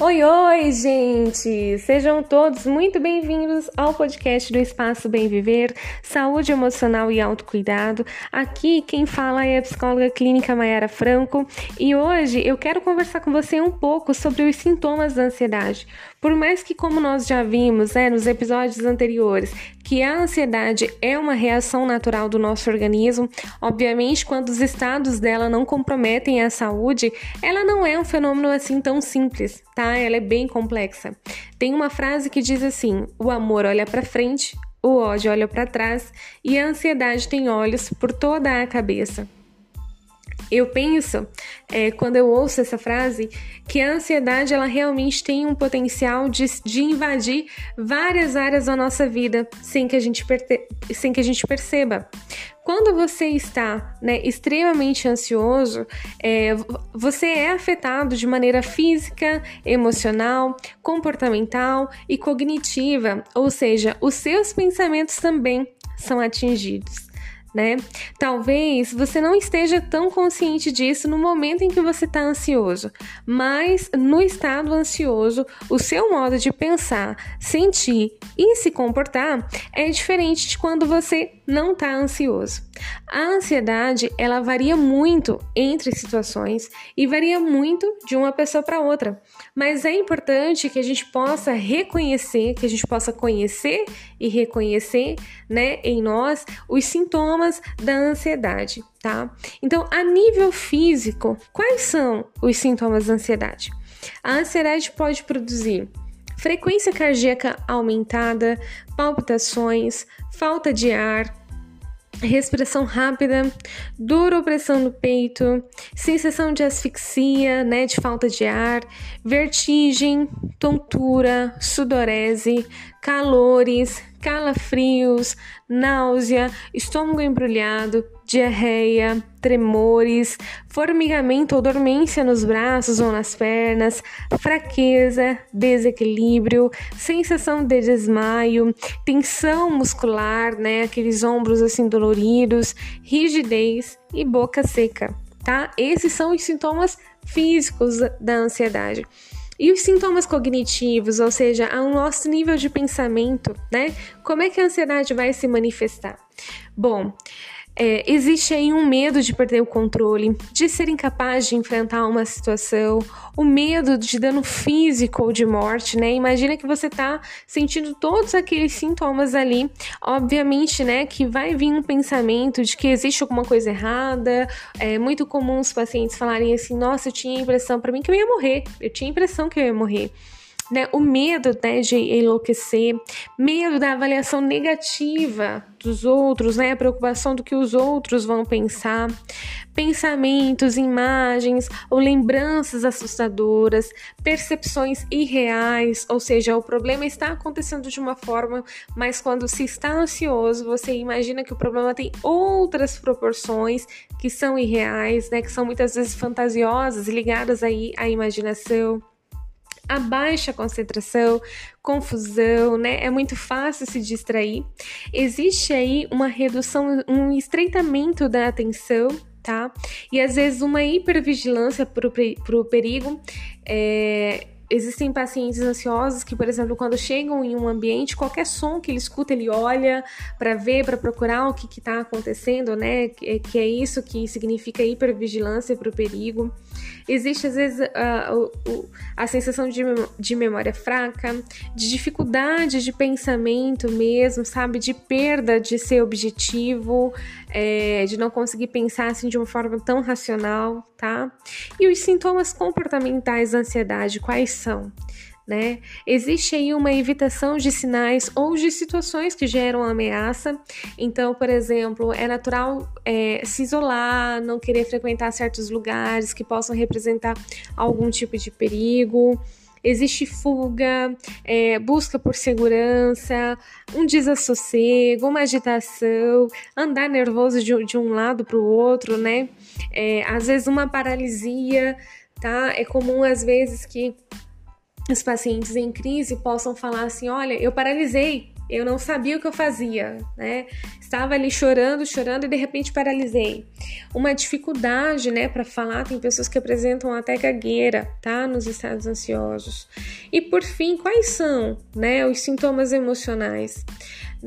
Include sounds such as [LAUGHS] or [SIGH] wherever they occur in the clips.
Oi, oi, gente! Sejam todos muito bem-vindos ao podcast do Espaço Bem Viver, Saúde Emocional e Autocuidado. Aqui quem fala é a psicóloga clínica Mayara Franco e hoje eu quero conversar com você um pouco sobre os sintomas da ansiedade. Por mais que, como nós já vimos né, nos episódios anteriores, que a ansiedade é uma reação natural do nosso organismo, obviamente, quando os estados dela não comprometem a saúde, ela não é um fenômeno assim tão simples, tá? Ela é bem complexa. Tem uma frase que diz assim: o amor olha para frente, o ódio olha para trás e a ansiedade tem olhos por toda a cabeça. Eu penso, é, quando eu ouço essa frase, que a ansiedade ela realmente tem um potencial de, de invadir várias áreas da nossa vida sem que a gente, sem que a gente perceba. Quando você está né, extremamente ansioso, é, você é afetado de maneira física, emocional, comportamental e cognitiva, ou seja, os seus pensamentos também são atingidos né? Talvez você não esteja tão consciente disso no momento em que você está ansioso, mas no estado ansioso, o seu modo de pensar, sentir e se comportar é diferente de quando você não está ansioso. A ansiedade ela varia muito entre situações e varia muito de uma pessoa para outra, mas é importante que a gente possa reconhecer, que a gente possa conhecer e reconhecer, né, em nós os sintomas da ansiedade, tá? Então, a nível físico, quais são os sintomas da ansiedade? A ansiedade pode produzir frequência cardíaca aumentada, palpitações, falta de ar, respiração rápida, dor ou pressão no peito, sensação de asfixia, né, de falta de ar, vertigem, tontura, sudorese, calores, calafrios, náusea, estômago embrulhado, diarreia, tremores, formigamento ou dormência nos braços ou nas pernas, fraqueza, desequilíbrio, sensação de desmaio, tensão muscular, né, aqueles ombros assim doloridos, rigidez e boca seca, tá? Esses são os sintomas físicos da ansiedade. E os sintomas cognitivos, ou seja, ao nosso nível de pensamento, né? Como é que a ansiedade vai se manifestar? Bom, é, existe aí um medo de perder o controle, de ser incapaz de enfrentar uma situação, o medo de dano físico ou de morte, né? Imagina que você tá sentindo todos aqueles sintomas ali, obviamente, né, que vai vir um pensamento de que existe alguma coisa errada. É muito comum os pacientes falarem assim: "Nossa, eu tinha a impressão para mim que eu ia morrer. Eu tinha a impressão que eu ia morrer." Né, o medo né, de enlouquecer, medo da avaliação negativa dos outros, né, a preocupação do que os outros vão pensar, pensamentos, imagens ou lembranças assustadoras, percepções irreais, ou seja, o problema está acontecendo de uma forma, mas quando se está ansioso, você imagina que o problema tem outras proporções que são irreais, né, que são muitas vezes fantasiosas, ligadas aí à imaginação a baixa concentração, confusão, né? É muito fácil se distrair. Existe aí uma redução, um estreitamento da atenção, tá? E às vezes uma hipervigilância para o perigo. É, existem pacientes ansiosos que, por exemplo, quando chegam em um ambiente, qualquer som que ele escuta, ele olha para ver, para procurar o que está acontecendo, né? Que, que, é isso que significa hipervigilância para o perigo. Existe, às vezes, a, a, a sensação de, de memória fraca, de dificuldade de pensamento mesmo, sabe? De perda de ser objetivo, é, de não conseguir pensar assim de uma forma tão racional, tá? E os sintomas comportamentais da ansiedade, quais né? Existe aí uma evitação de sinais ou de situações que geram ameaça. Então, por exemplo, é natural é, se isolar, não querer frequentar certos lugares que possam representar algum tipo de perigo. Existe fuga, é, busca por segurança, um desassossego, uma agitação, andar nervoso de, de um lado para o outro, né? É, às vezes uma paralisia, tá? É comum às vezes que os pacientes em crise possam falar assim: olha, eu paralisei, eu não sabia o que eu fazia, né? Estava ali chorando, chorando e de repente paralisei. Uma dificuldade, né, para falar, tem pessoas que apresentam até gagueira, tá? Nos estados ansiosos. E por fim, quais são, né, os sintomas emocionais?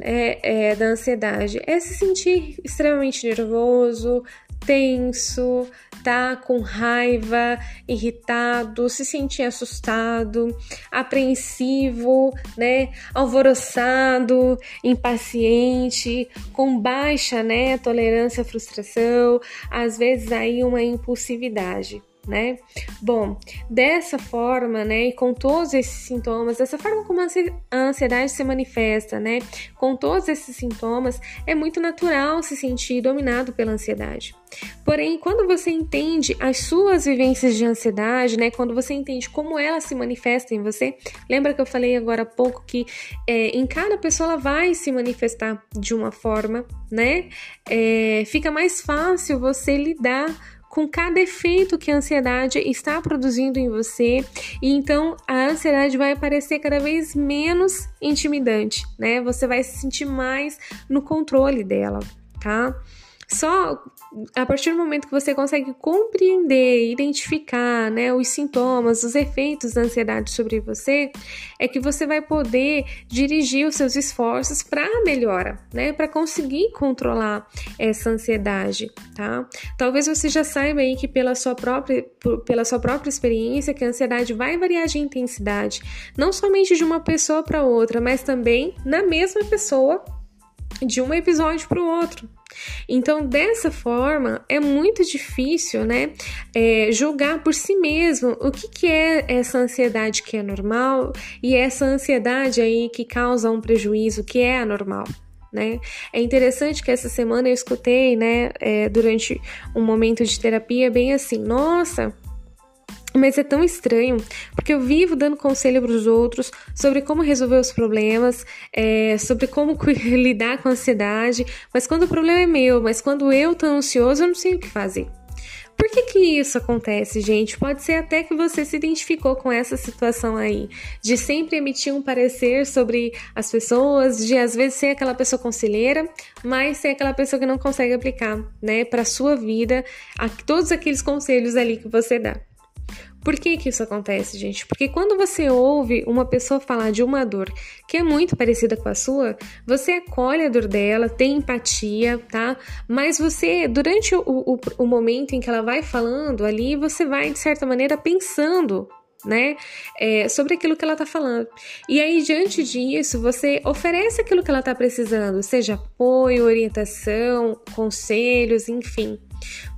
É, é, da ansiedade é se sentir extremamente nervoso, tenso, tá com raiva, irritado, se sentir assustado, apreensivo, né, alvoroçado, impaciente, com baixa, né, tolerância à frustração, às vezes aí uma impulsividade né? Bom, dessa forma, né, e com todos esses sintomas, dessa forma como a ansiedade se manifesta, né, com todos esses sintomas, é muito natural se sentir dominado pela ansiedade. Porém, quando você entende as suas vivências de ansiedade, né, quando você entende como ela se manifesta em você, lembra que eu falei agora há pouco que é, em cada pessoa ela vai se manifestar de uma forma, né? É, fica mais fácil você lidar com cada efeito que a ansiedade está produzindo em você, e então a ansiedade vai parecer cada vez menos intimidante, né? Você vai se sentir mais no controle dela, tá? Só a partir do momento que você consegue compreender, identificar né, os sintomas, os efeitos da ansiedade sobre você, é que você vai poder dirigir os seus esforços para a melhora, né? Para conseguir controlar essa ansiedade, tá? Talvez você já saiba aí que pela sua própria, pela sua própria experiência que a ansiedade vai variar de intensidade, não somente de uma pessoa para outra, mas também na mesma pessoa de um episódio para o outro. Então, dessa forma, é muito difícil, né, é, julgar por si mesmo o que, que é essa ansiedade que é normal e essa ansiedade aí que causa um prejuízo que é anormal. Né? É interessante que essa semana eu escutei, né, é, durante um momento de terapia, bem assim: nossa, mas é tão estranho, porque eu vivo dando conselho para os outros sobre como resolver os problemas, é, sobre como [LAUGHS] lidar com a ansiedade, mas quando o problema é meu, mas quando eu tô ansioso, eu não sei o que fazer. Por que, que isso acontece, gente? Pode ser até que você se identificou com essa situação aí, de sempre emitir um parecer sobre as pessoas, de às vezes ser aquela pessoa conselheira, mas ser aquela pessoa que não consegue aplicar, né, para sua vida, todos aqueles conselhos ali que você dá. Por que, que isso acontece, gente? Porque quando você ouve uma pessoa falar de uma dor que é muito parecida com a sua, você acolhe a dor dela, tem empatia, tá? Mas você, durante o, o, o momento em que ela vai falando ali, você vai, de certa maneira, pensando né? É, sobre aquilo que ela está falando. E aí, diante disso, você oferece aquilo que ela está precisando, seja apoio, orientação, conselhos, enfim.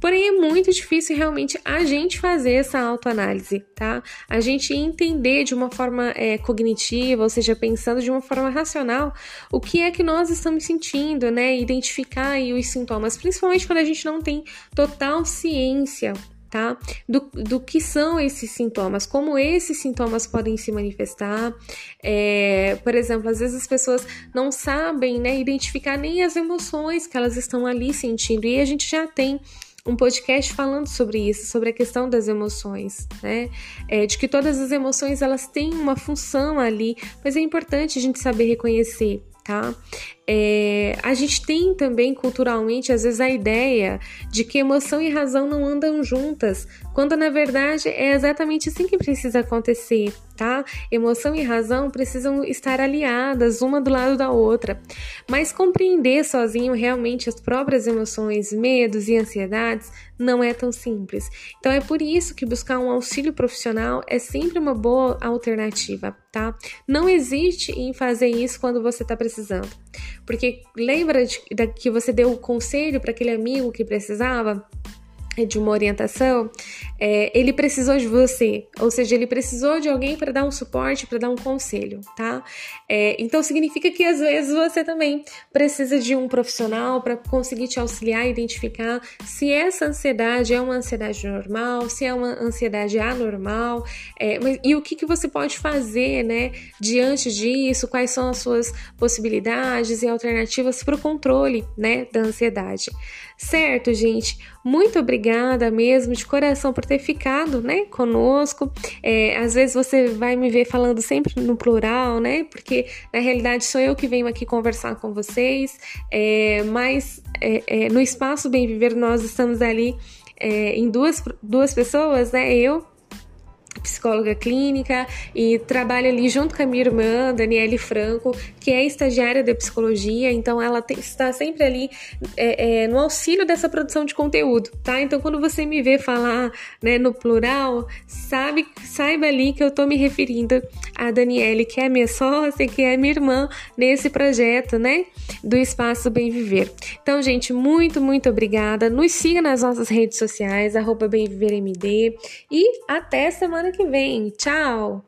Porém, é muito difícil realmente a gente fazer essa autoanálise, tá? A gente entender de uma forma é, cognitiva, ou seja, pensando de uma forma racional, o que é que nós estamos sentindo, né? Identificar os sintomas, principalmente quando a gente não tem total ciência tá? Do, do que são esses sintomas, como esses sintomas podem se manifestar. É, por exemplo, às vezes as pessoas não sabem né, identificar nem as emoções que elas estão ali sentindo, e a gente já tem um podcast falando sobre isso, sobre a questão das emoções, né? É, de que todas as emoções elas têm uma função ali, mas é importante a gente saber reconhecer, tá? É, a gente tem também culturalmente, às vezes, a ideia de que emoção e razão não andam juntas, quando na verdade é exatamente assim que precisa acontecer, tá? Emoção e razão precisam estar aliadas, uma do lado da outra. Mas compreender sozinho realmente as próprias emoções, medos e ansiedades não é tão simples. Então é por isso que buscar um auxílio profissional é sempre uma boa alternativa, tá? Não existe em fazer isso quando você está precisando. Porque lembra de, de, que você deu o conselho para aquele amigo que precisava? De uma orientação, é, ele precisou de você, ou seja, ele precisou de alguém para dar um suporte, para dar um conselho, tá? É, então significa que às vezes você também precisa de um profissional para conseguir te auxiliar, identificar se essa ansiedade é uma ansiedade normal, se é uma ansiedade anormal, é, mas, e o que, que você pode fazer, né, diante disso, quais são as suas possibilidades e alternativas para o controle, né, da ansiedade Certo, gente? Muito obrigada mesmo, de coração, por ter ficado, né, conosco. É, às vezes você vai me ver falando sempre no plural, né? Porque na realidade sou eu que venho aqui conversar com vocês, é, mas é, é no espaço Bem Viver nós estamos ali é, em duas, duas pessoas, né? Eu psicóloga clínica e trabalha ali junto com a minha irmã, Daniele Franco, que é estagiária de psicologia, então ela tem, está sempre ali é, é, no auxílio dessa produção de conteúdo, tá? Então quando você me vê falar né, no plural, sabe, saiba ali que eu tô me referindo a Daniele, que é minha sócia, que é minha irmã nesse projeto, né, do Espaço Bem Viver. Então, gente, muito, muito obrigada. Nos siga nas nossas redes sociais, arroba BemViverMD e até semana que vem. Tchau!